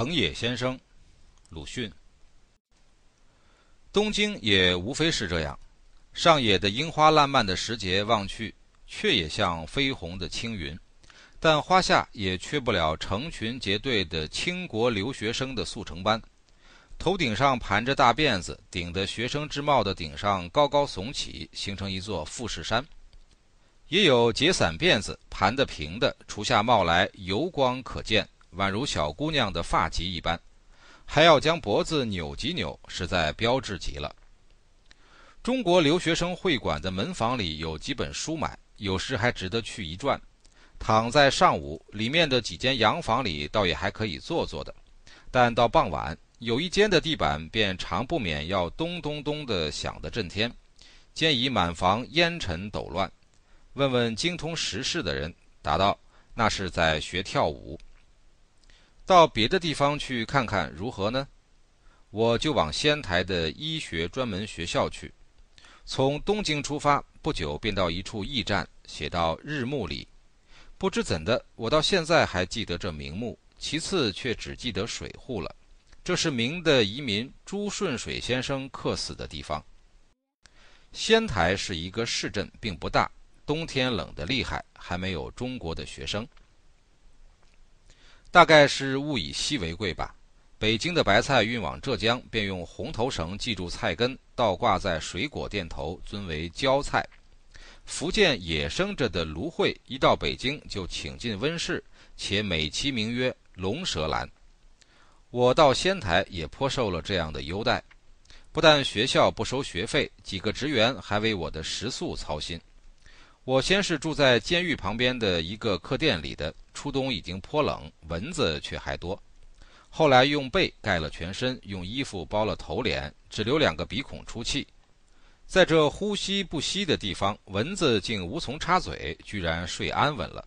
藤野先生，鲁迅。东京也无非是这样，上野的樱花烂漫的时节望去，却也像绯红的青云；但花下也缺不了成群结队的倾国留学生的速成班，头顶上盘着大辫子，顶的学生之帽的顶上高高耸起，形成一座富士山；也有结散辫子，盘得平的，除下帽来油光可见。宛如小姑娘的发髻一般，还要将脖子扭几扭，实在标致极了。中国留学生会馆的门房里有几本书买，有时还值得去一转。躺在上午，里面的几间洋房里倒也还可以坐坐的，但到傍晚，有一间的地板便常不免要咚咚咚的响得震天，兼以满房烟尘抖乱。问问精通时事的人，答道：“那是在学跳舞。”到别的地方去看看如何呢？我就往仙台的医学专门学校去。从东京出发，不久便到一处驿站，写到日暮里。不知怎的，我到现在还记得这名目，其次却只记得水户了。这是明的移民朱顺水先生客死的地方。仙台是一个市镇，并不大，冬天冷得厉害，还没有中国的学生。大概是物以稀为贵吧。北京的白菜运往浙江，便用红头绳系住菜根，倒挂在水果店头，尊为椒菜。福建野生着的芦荟，一到北京就请进温室，且美其名曰龙舌兰。我到仙台也颇受了这样的优待，不但学校不收学费，几个职员还为我的食宿操心。我先是住在监狱旁边的一个客店里的，初冬已经颇冷，蚊子却还多。后来用被盖了全身，用衣服包了头脸，只留两个鼻孔出气。在这呼吸不息的地方，蚊子竟无从插嘴，居然睡安稳了。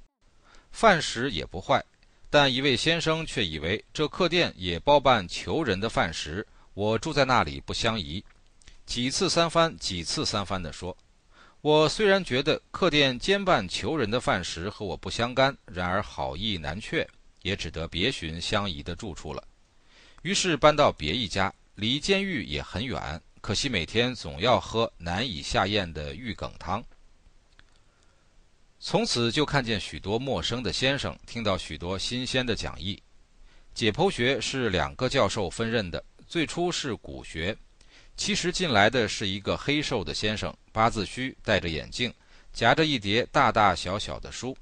饭食也不坏，但一位先生却以为这客店也包办囚人的饭食，我住在那里不相宜，几次三番，几次三番地说。我虽然觉得客店兼办求人的饭食和我不相干，然而好意难却，也只得别寻相宜的住处了。于是搬到别一家，离监狱也很远，可惜每天总要喝难以下咽的玉梗汤。从此就看见许多陌生的先生，听到许多新鲜的讲义。解剖学是两个教授分任的，最初是骨学。其实进来的是一个黑瘦的先生，八字须，戴着眼镜，夹着一叠大大小小的书。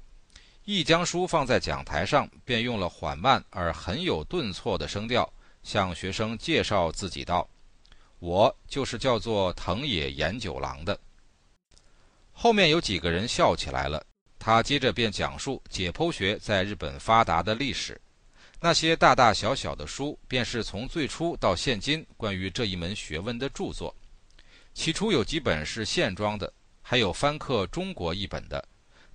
一将书放在讲台上，便用了缓慢而很有顿挫的声调向学生介绍自己道：“我就是叫做藤野研九郎的。”后面有几个人笑起来了。他接着便讲述解剖学在日本发达的历史。那些大大小小的书，便是从最初到现今关于这一门学问的著作。起初有几本是线装的，还有翻刻中国译本的。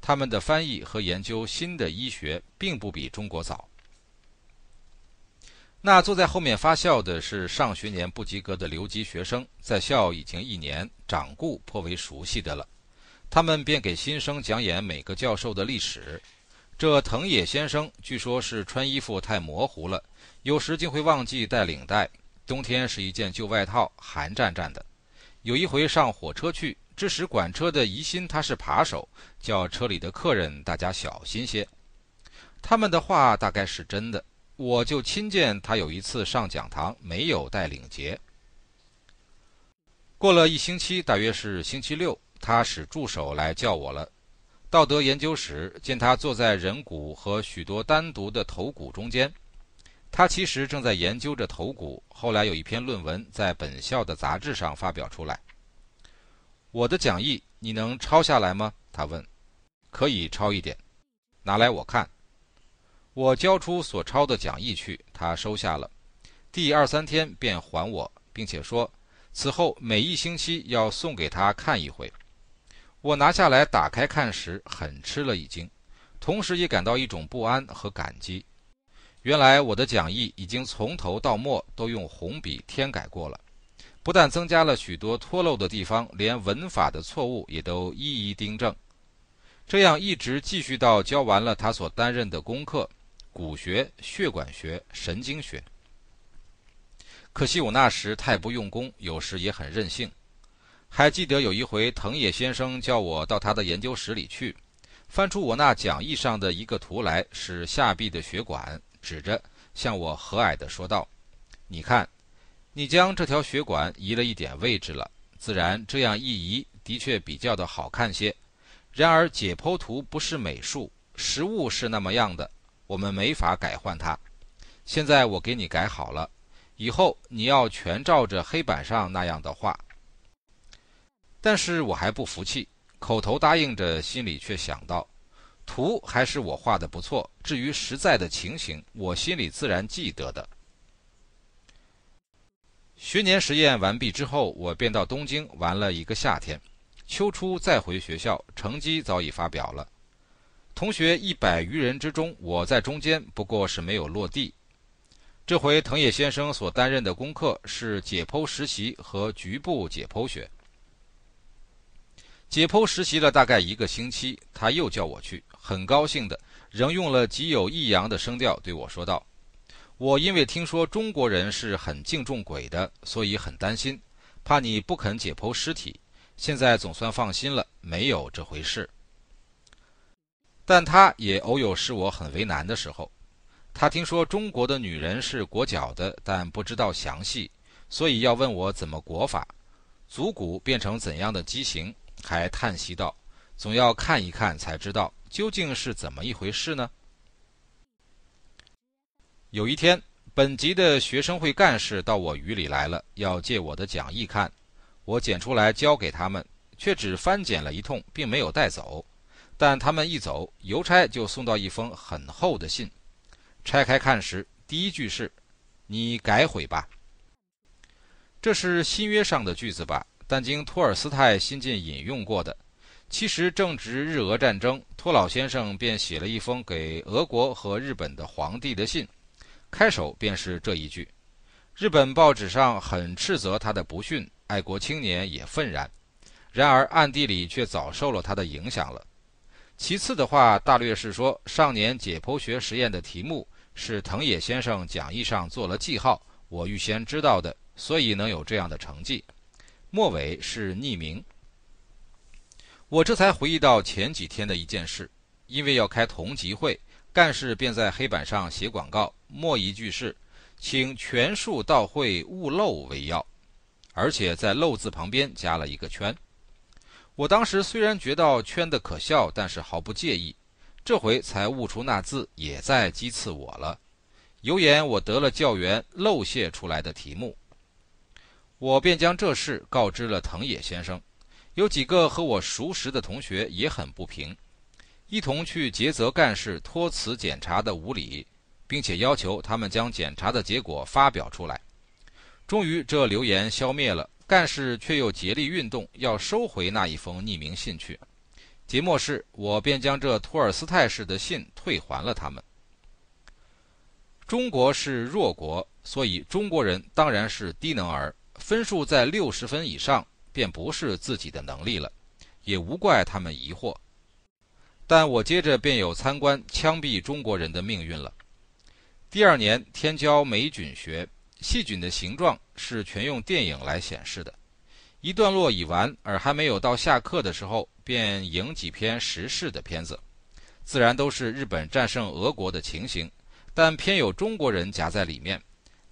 他们的翻译和研究新的医学，并不比中国早。那坐在后面发笑的是上学年不及格的留级学生，在校已经一年，掌故颇为熟悉的了。他们便给新生讲演每个教授的历史。这藤野先生据说是穿衣服太模糊了，有时竟会忘记带领带。冬天是一件旧外套，寒战战的。有一回上火车去，致使管车的疑心他是扒手，叫车里的客人大家小心些。他们的话大概是真的。我就亲见他有一次上讲堂没有带领结。过了一星期，大约是星期六，他使助手来叫我了。道德研究时见他坐在人骨和许多单独的头骨中间，他其实正在研究着头骨。后来有一篇论文在本校的杂志上发表出来。我的讲义你能抄下来吗？他问。可以抄一点，拿来我看。我交出所抄的讲义去，他收下了。第二三天便还我，并且说此后每一星期要送给他看一回。我拿下来打开看时，很吃了一惊，同时也感到一种不安和感激。原来我的讲义已经从头到末都用红笔添改过了，不但增加了许多脱漏的地方，连文法的错误也都一一订正。这样一直继续到教完了他所担任的功课，骨学、血管学、神经学。可惜我那时太不用功，有时也很任性。还记得有一回，藤野先生叫我到他的研究室里去，翻出我那讲义上的一个图来，是下臂的血管，指着向我和蔼地说道：“你看，你将这条血管移了一点位置了，自然这样一移，的确比较的好看些。然而解剖图不是美术，实物是那么样的，我们没法改换它。现在我给你改好了，以后你要全照着黑板上那样的画。”但是我还不服气，口头答应着，心里却想到，图还是我画的不错。至于实在的情形，我心里自然记得的。学年实验完毕之后，我便到东京玩了一个夏天。秋初再回学校，成绩早已发表了。同学一百余人之中，我在中间，不过是没有落地。这回藤野先生所担任的功课是解剖实习和局部解剖学。解剖实习了大概一个星期，他又叫我去，很高兴的，仍用了极有抑扬的声调对我说道：“我因为听说中国人是很敬重鬼的，所以很担心，怕你不肯解剖尸体。现在总算放心了，没有这回事。但他也偶有使我很为难的时候。他听说中国的女人是裹脚的，但不知道详细，所以要问我怎么裹法，足骨变成怎样的畸形。”还叹息道：“总要看一看才知道究竟是怎么一回事呢。”有一天，本级的学生会干事到我局里来了，要借我的讲义看。我捡出来交给他们，却只翻检了一通，并没有带走。但他们一走，邮差就送到一封很厚的信。拆开看时，第一句是：“你改悔吧。”这是新约上的句子吧？但经托尔斯泰新近引用过的，其实正值日俄战争，托老先生便写了一封给俄国和日本的皇帝的信，开首便是这一句。日本报纸上很斥责他的不逊，爱国青年也愤然，然而暗地里却早受了他的影响了。其次的话，大略是说，上年解剖学实验的题目是藤野先生讲义上做了记号，我预先知道的，所以能有这样的成绩。末尾是匿名。我这才回忆到前几天的一件事，因为要开同级会，干事便在黑板上写广告，末一句是“请全数到会，勿漏为要”，而且在“漏”字旁边加了一个圈。我当时虽然觉得圈的可笑，但是毫不介意。这回才悟出那字也在讥刺我了，有眼我得了教员漏泄出来的题目。我便将这事告知了藤野先生，有几个和我熟识的同学也很不平，一同去诘责干事托辞检查的无理，并且要求他们将检查的结果发表出来。终于这流言消灭了，干事却又竭力运动要收回那一封匿名信去。即末是，我便将这托尔斯泰式的信退还了他们。中国是弱国，所以中国人当然是低能儿。分数在六十分以上，便不是自己的能力了，也无怪他们疑惑。但我接着便有参观枪毙中国人的命运了。第二年天教霉菌学，细菌的形状是全用电影来显示的。一段落已完，而还没有到下课的时候，便影几篇时事的片子，自然都是日本战胜俄国的情形，但偏有中国人夹在里面，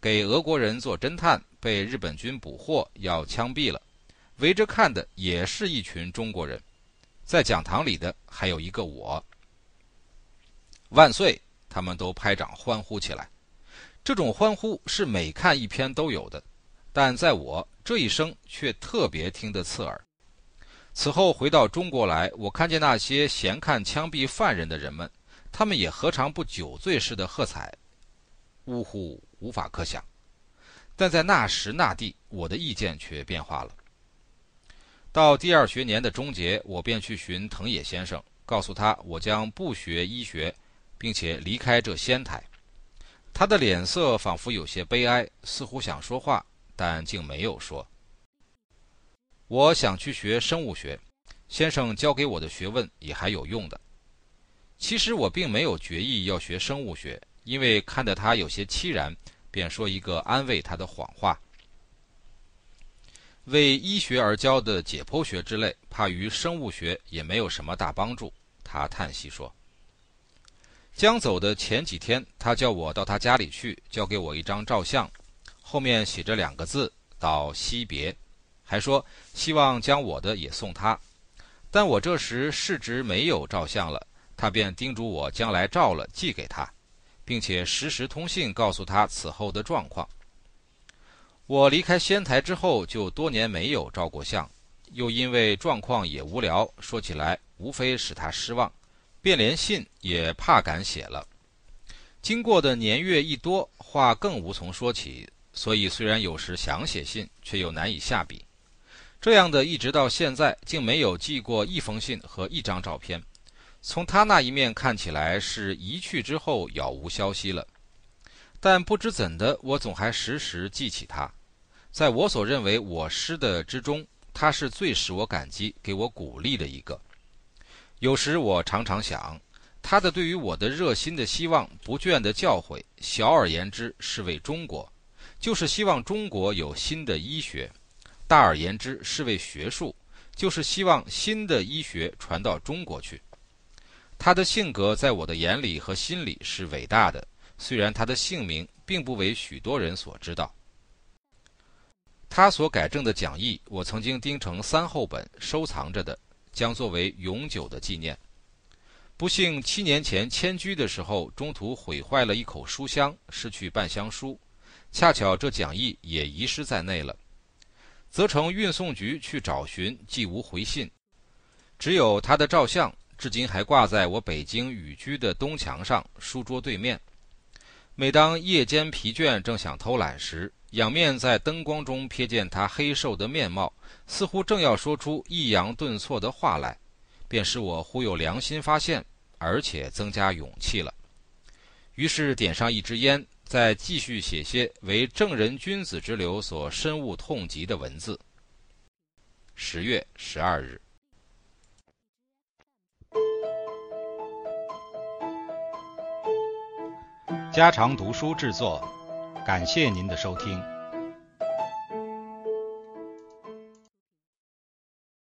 给俄国人做侦探。被日本军捕获，要枪毙了。围着看的也是一群中国人，在讲堂里的还有一个我。万岁！他们都拍掌欢呼起来。这种欢呼是每看一篇都有的，但在我这一生却特别听得刺耳。此后回到中国来，我看见那些闲看枪毙犯人的人们，他们也何尝不酒醉似的喝彩？呜呼，无法可想。但在那时那地，我的意见却变化了。到第二学年的终结，我便去寻藤野先生，告诉他我将不学医学，并且离开这仙台。他的脸色仿佛有些悲哀，似乎想说话，但竟没有说。我想去学生物学，先生教给我的学问也还有用的。其实我并没有决意要学生物学，因为看得他有些凄然，便说一个安慰他的谎话。为医学而教的解剖学之类，怕于生物学也没有什么大帮助。他叹息说：“将走的前几天，他叫我到他家里去，交给我一张照相，后面写着两个字‘到惜别’，还说希望将我的也送他。但我这时市值没有照相了，他便叮嘱我将来照了寄给他，并且实时通信告诉他此后的状况。”我离开仙台之后，就多年没有照过相，又因为状况也无聊，说起来无非使他失望，便连信也怕敢写了。经过的年月一多，话更无从说起，所以虽然有时想写信，却又难以下笔。这样的一直到现在，竟没有寄过一封信和一张照片。从他那一面看起来，是一去之后杳无消息了。但不知怎的，我总还时时记起他。在我所认为我师的之中，他是最使我感激、给我鼓励的一个。有时我常常想，他的对于我的热心的希望、不倦的教诲，小而言之是为中国，就是希望中国有新的医学；大而言之是为学术，就是希望新的医学传到中国去。他的性格在我的眼里和心里是伟大的。虽然他的姓名并不为许多人所知道，他所改正的讲义，我曾经钉成三厚本收藏着的，将作为永久的纪念。不幸七年前迁居的时候，中途毁坏了一口书箱，失去半箱书，恰巧这讲义也遗失在内了。责成运送局去找寻，既无回信，只有他的照相，至今还挂在我北京寓居的东墙上书桌对面。每当夜间疲倦，正想偷懒时，仰面在灯光中瞥见他黑瘦的面貌，似乎正要说出抑扬顿挫的话来，便使我忽有良心发现，而且增加勇气了。于是点上一支烟，再继续写些为正人君子之流所深恶痛疾的文字。十月十二日。家常读书制作，感谢您的收听。